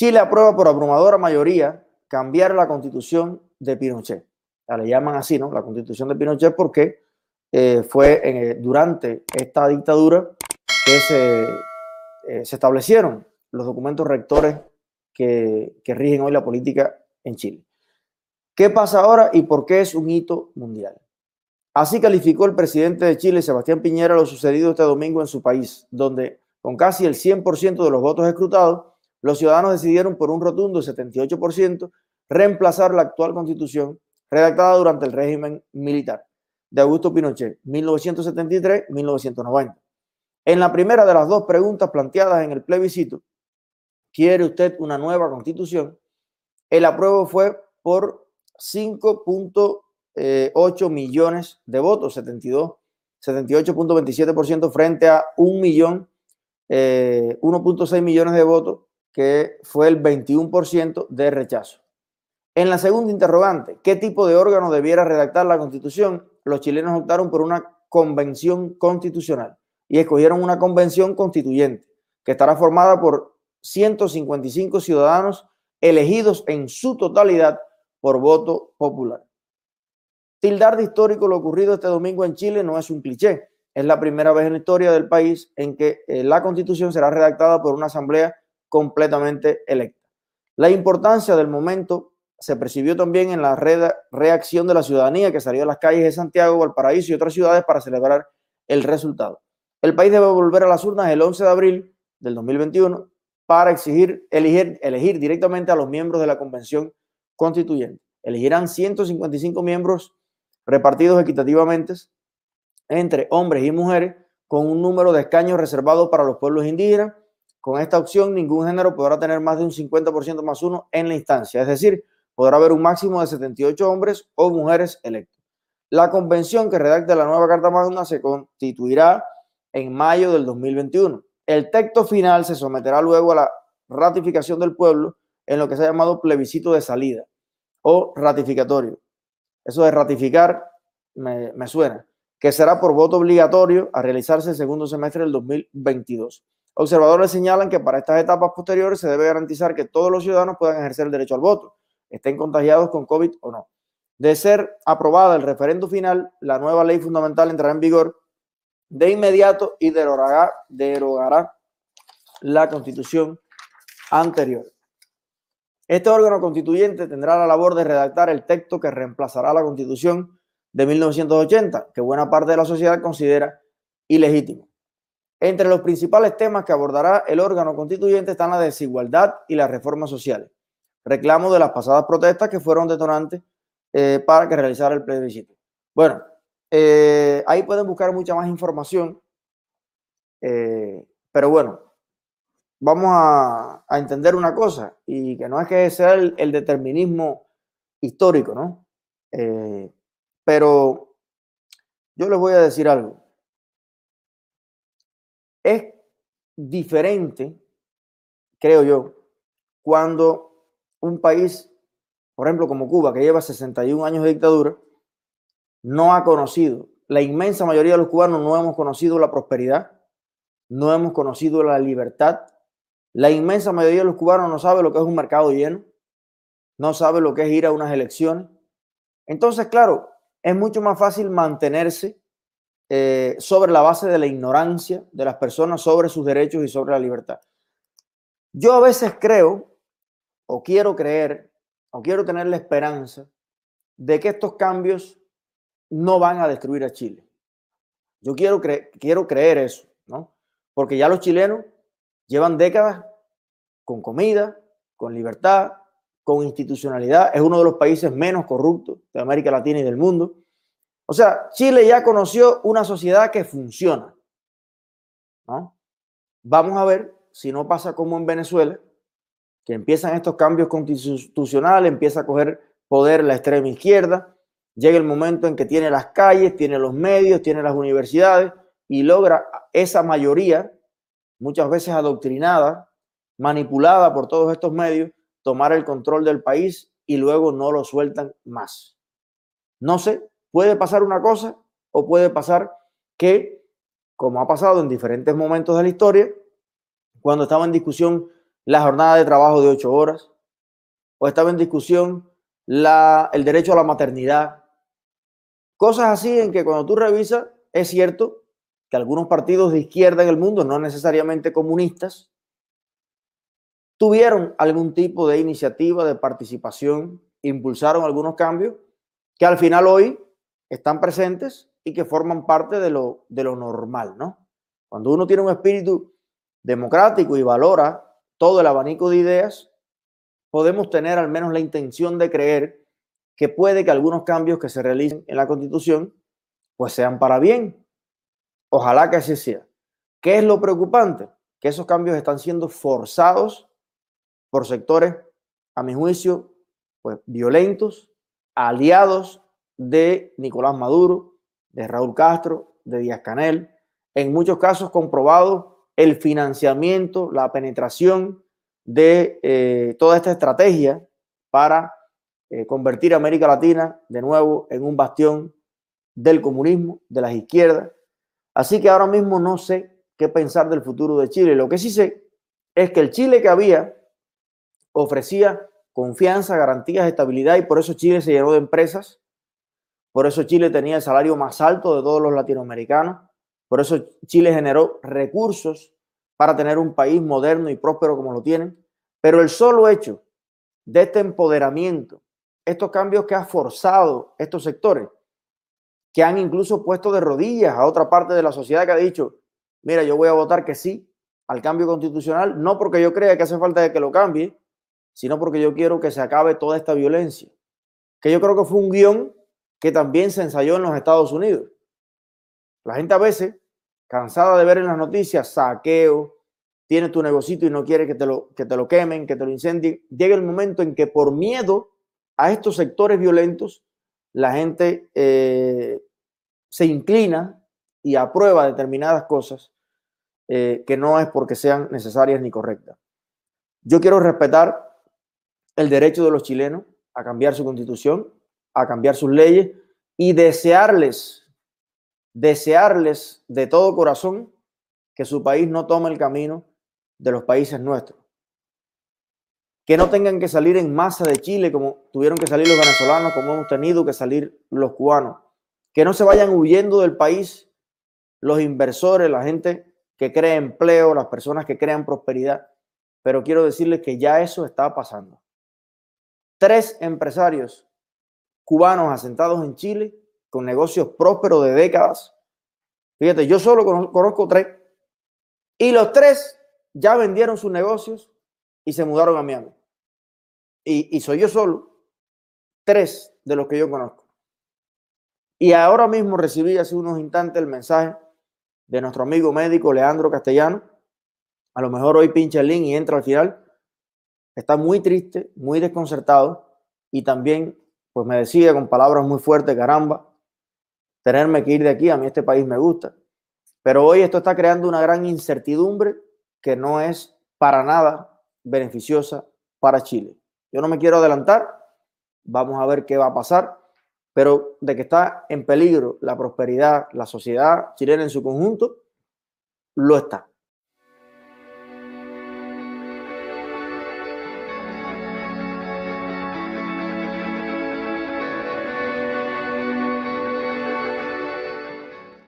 Chile aprueba por abrumadora mayoría cambiar la constitución de Pinochet. Le llaman así, ¿no? La constitución de Pinochet porque eh, fue eh, durante esta dictadura que se, eh, se, establecieron los documentos rectores que, que rigen hoy la política en Chile. ¿Qué pasa ahora y por qué es un hito mundial? Así calificó el presidente de Chile, Sebastián Piñera, lo sucedido este domingo en su país, donde con casi el 100% de los votos escrutados, los ciudadanos decidieron por un rotundo 78% reemplazar la actual constitución redactada durante el régimen militar de Augusto Pinochet, 1973-1990. En la primera de las dos preguntas planteadas en el plebiscito, ¿quiere usted una nueva constitución? El apruebo fue por 5.8 millones de votos, 72, 78.27% frente a 1 millón, 1.6 eh, millones de votos, que fue el 21% de rechazo. En la segunda interrogante, ¿qué tipo de órgano debiera redactar la constitución? Los chilenos optaron por una convención constitucional y escogieron una convención constituyente que estará formada por 155 ciudadanos elegidos en su totalidad por voto popular. Tildar de histórico lo ocurrido este domingo en Chile no es un cliché. Es la primera vez en la historia del país en que eh, la constitución será redactada por una asamblea completamente electa. La importancia del momento se percibió también en la reacción de la ciudadanía que salió a las calles de Santiago, Valparaíso y otras ciudades para celebrar el resultado. El país debe volver a las urnas el 11 de abril del 2021 para exigir, elegir, elegir directamente a los miembros de la convención constituyente. Elegirán 155 miembros repartidos equitativamente entre hombres y mujeres con un número de escaños reservados para los pueblos indígenas. Con esta opción, ningún género podrá tener más de un 50% más uno en la instancia, es decir, podrá haber un máximo de 78 hombres o mujeres electos. La convención que redacte la nueva Carta Magna se constituirá en mayo del 2021. El texto final se someterá luego a la ratificación del pueblo en lo que se ha llamado plebiscito de salida o ratificatorio. Eso de ratificar me, me suena, que será por voto obligatorio a realizarse el segundo semestre del 2022. Observadores señalan que para estas etapas posteriores se debe garantizar que todos los ciudadanos puedan ejercer el derecho al voto estén contagiados con COVID o no. De ser aprobada el referendo final, la nueva ley fundamental entrará en vigor de inmediato y derogará, derogará la constitución anterior. Este órgano constituyente tendrá la labor de redactar el texto que reemplazará la constitución de 1980, que buena parte de la sociedad considera ilegítimo. Entre los principales temas que abordará el órgano constituyente están la desigualdad y las reformas sociales reclamo de las pasadas protestas que fueron detonantes eh, para que realizara el plebiscito. Bueno, eh, ahí pueden buscar mucha más información, eh, pero bueno, vamos a, entender una cosa, y que no es que sea el, el determinismo histórico, ¿no? pero yo les voy a decir algo. Es diferente, creo yo, cuando un país, por ejemplo, como Cuba, que lleva 61 años de dictadura, no ha conocido, la inmensa mayoría de los cubanos no hemos conocido la prosperidad, no hemos conocido la libertad. La inmensa mayoría de los cubanos no sabe lo que es un mercado lleno, no sabe lo que es ir a unas elecciones. Entonces, claro, es mucho más fácil mantenerse eh, sobre la base de la ignorancia de las personas sobre sus derechos y sobre la libertad. Yo a veces creo o quiero creer, o quiero tener la esperanza de que estos cambios no van a destruir a Chile. Yo quiero, quiero creer eso, ¿no? Porque ya los chilenos llevan décadas con comida, con libertad, con institucionalidad. Es uno de los países menos corruptos de América Latina y del mundo. O sea, Chile ya conoció una sociedad que funciona. Vamos a ver si no pasa como en Venezuela, que empiezan estos cambios constitucionales, empieza a coger poder la extrema izquierda, llega el momento en que tiene las calles, tiene los medios, tiene las universidades y logra esa mayoría, muchas veces adoctrinada, manipulada por todos estos medios, tomar el control del país y luego no lo sueltan más. No sé, puede pasar una cosa o puede pasar que, como ha pasado en diferentes momentos de la historia, cuando estaba en discusión la jornada de trabajo de ocho horas, o estaba en discusión la, el derecho a la maternidad. Cosas así en que cuando tú revisas, es cierto que algunos partidos de izquierda en el mundo, no necesariamente comunistas, tuvieron algún tipo de iniciativa de participación, impulsaron algunos cambios que al final hoy están presentes y que forman parte de lo, de lo normal, ¿no? Cuando uno tiene un espíritu democrático y valora todo el abanico de ideas, podemos tener al menos la intención de creer que puede que algunos cambios que se realicen en la Constitución pues sean para bien. Ojalá que así sea. ¿Qué es lo preocupante? Que esos cambios están siendo forzados por sectores, a mi juicio, pues violentos, aliados de Nicolás Maduro, de Raúl Castro, de Díaz Canel, en muchos casos comprobado el financiamiento, la penetración de eh, toda esta estrategia para eh, convertir a América Latina de nuevo en un bastión del comunismo, de las izquierdas. Así que ahora mismo no sé qué pensar del futuro de Chile. Lo que sí sé es que el Chile que había ofrecía confianza, garantías, estabilidad y por eso Chile se llenó de empresas. Por eso Chile tenía el salario más alto de todos los latinoamericanos. Por eso Chile generó recursos para tener un país moderno y próspero como lo tienen. Pero el solo hecho de este empoderamiento, estos cambios que ha forzado estos sectores, que han incluso puesto de rodillas a otra parte de la sociedad que ha dicho, mira, yo voy a votar que sí al cambio constitucional, no porque yo crea que hace falta que lo cambie, sino porque yo quiero que se acabe toda esta violencia, que yo creo que fue un guion que también se ensayó en los Estados Unidos. La gente a veces, cansada de ver en las noticias saqueo, tiene tu negocito y no quiere que te lo, que te lo quemen, que te lo incendien, llega el momento en que por miedo a estos sectores violentos, la gente eh, se inclina y aprueba determinadas cosas eh, que no es porque sean necesarias ni correctas. Yo quiero respetar el derecho de los chilenos a cambiar su constitución, a cambiar sus leyes y desearles, desearles de todo corazón que su país no tome el camino de los países nuestros. Que no tengan que salir en masa de Chile como tuvieron que salir los venezolanos, como hemos tenido que salir los cubanos. Que no se vayan huyendo del país los inversores, la gente que crea empleo, las personas que crean prosperidad. Pero quiero decirles que ya eso está pasando tres empresarios cubanos asentados en Chile con negocios prósperos de décadas. Fíjate, yo solo conozco tres. Y los tres ya vendieron sus negocios y se mudaron a Miami. Y, y soy yo solo. Tres de los que yo conozco. Y ahora mismo recibí hace unos instantes el mensaje de nuestro amigo médico Leandro Castellano. A lo mejor hoy pincha el link y entra al final está muy triste, muy desconcertado y también pues me decía con palabras muy fuertes, caramba, tenerme que ir de aquí, a mí este país me gusta. Pero hoy esto está creando una gran incertidumbre que no es para nada beneficiosa para Chile. Yo no me quiero adelantar, vamos a ver qué va a pasar, pero de que está en peligro la prosperidad, la sociedad chilena en su conjunto, lo está.